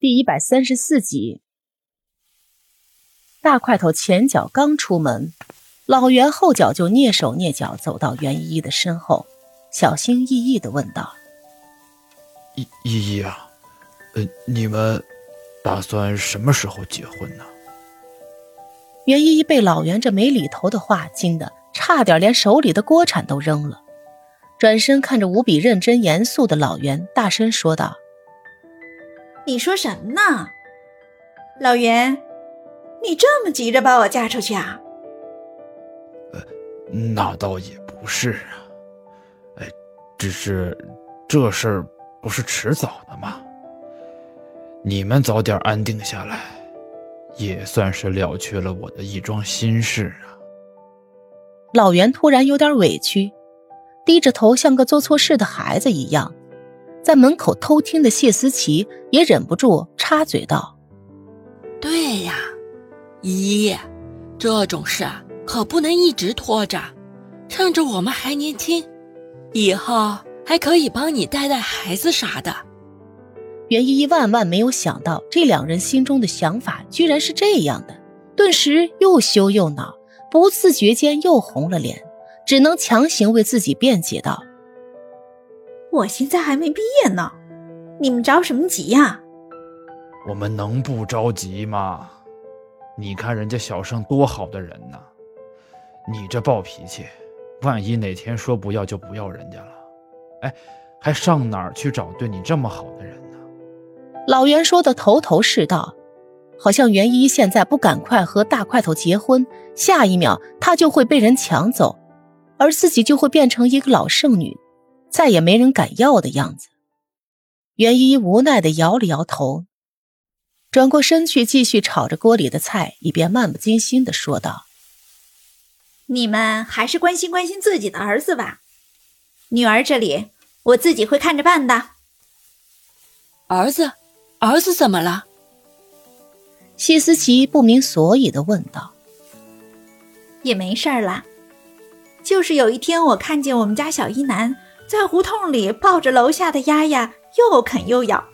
第一百三十四集，大块头前脚刚出门，老袁后脚就蹑手蹑脚走到袁依依的身后，小心翼翼的问道：“依依依啊，呃，你们打算什么时候结婚呢？”袁依依被老袁这没厘头的话惊得差点连手里的锅铲都扔了，转身看着无比认真严肃的老袁，大声说道。你说什么呢，老袁？你这么急着把我嫁出去啊？呃，那倒也不是啊，哎，只是这事儿不是迟早的吗？你们早点安定下来，也算是了却了我的一桩心事啊。老袁突然有点委屈，低着头，像个做错事的孩子一样。在门口偷听的谢思琪也忍不住插嘴道：“对呀，依依，这种事可不能一直拖着，趁着我们还年轻，以后还可以帮你带带孩子啥的。”袁依依万万没有想到，这两人心中的想法居然是这样的，顿时又羞又恼，不自觉间又红了脸，只能强行为自己辩解道。我现在还没毕业呢，你们着什么急呀？我们能不着急吗？你看人家小盛多好的人呢，你这暴脾气，万一哪天说不要就不要人家了，哎，还上哪儿去找对你这么好的人呢？老袁说的头头是道，好像袁一现在不赶快和大块头结婚，下一秒他就会被人抢走，而自己就会变成一个老剩女。再也没人敢要的样子，袁依依无奈的摇了摇头，转过身去继续炒着锅里的菜，一边漫不经心的说道：“你们还是关心关心自己的儿子吧，女儿这里我自己会看着办的。”儿子，儿子怎么了？谢思琪不明所以的问道：“也没事儿啦，就是有一天我看见我们家小一男。”在胡同里抱着楼下的丫丫，又啃又咬，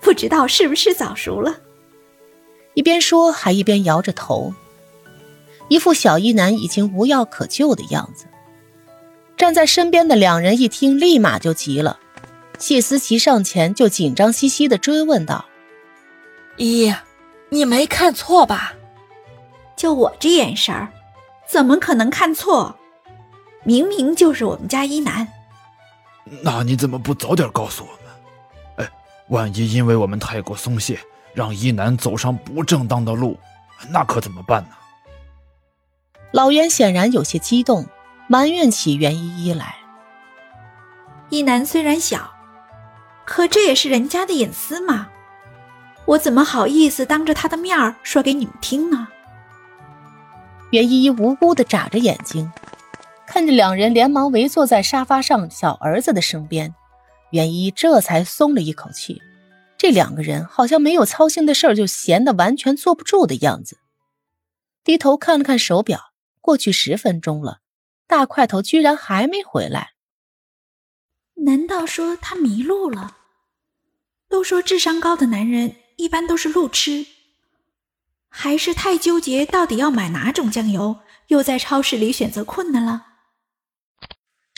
不知道是不是早熟了。一边说，还一边摇着头，一副小一男已经无药可救的样子。站在身边的两人一听，立马就急了。谢思琪上前就紧张兮兮的追问道：“姨，你没看错吧？就我这眼神儿，怎么可能看错？明明就是我们家一男。”那你怎么不早点告诉我们？哎，万一因为我们太过松懈，让一男走上不正当的路，那可怎么办呢？老袁显然有些激动，埋怨起袁依依来。一男虽然小，可这也是人家的隐私嘛，我怎么好意思当着他的面说给你们听呢？袁依依无辜的眨着眼睛。看着两人连忙围坐在沙发上小儿子的身边，袁一这才松了一口气。这两个人好像没有操心的事儿，就闲得完全坐不住的样子。低头看了看手表，过去十分钟了，大块头居然还没回来。难道说他迷路了？都说智商高的男人一般都是路痴，还是太纠结到底要买哪种酱油，又在超市里选择困难了？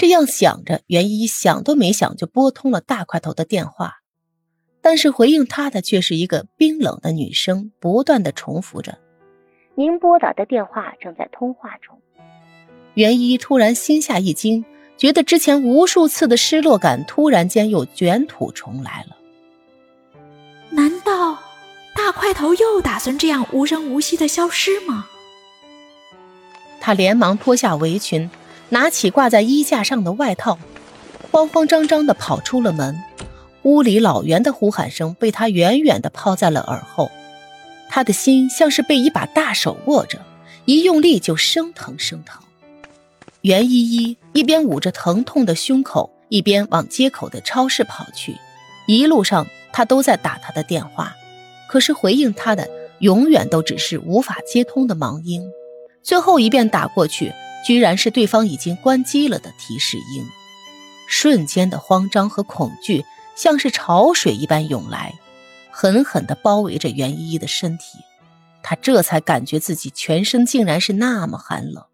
这样想着，袁一想都没想就拨通了大块头的电话，但是回应他的却是一个冰冷的女声，不断的重复着：“您拨打的电话正在通话中。”袁一突然心下一惊，觉得之前无数次的失落感突然间又卷土重来了。难道大块头又打算这样无声无息的消失吗？他连忙脱下围裙。拿起挂在衣架上的外套，慌慌张张地跑出了门。屋里老袁的呼喊声被他远远地抛在了耳后，他的心像是被一把大手握着，一用力就生疼生疼。袁依依一边捂着疼痛的胸口，一边往街口的超市跑去。一路上，他都在打他的电话，可是回应他的永远都只是无法接通的忙音。最后一遍打过去。居然是对方已经关机了的提示音，瞬间的慌张和恐惧像是潮水一般涌来，狠狠地包围着袁依依的身体，她这才感觉自己全身竟然是那么寒冷。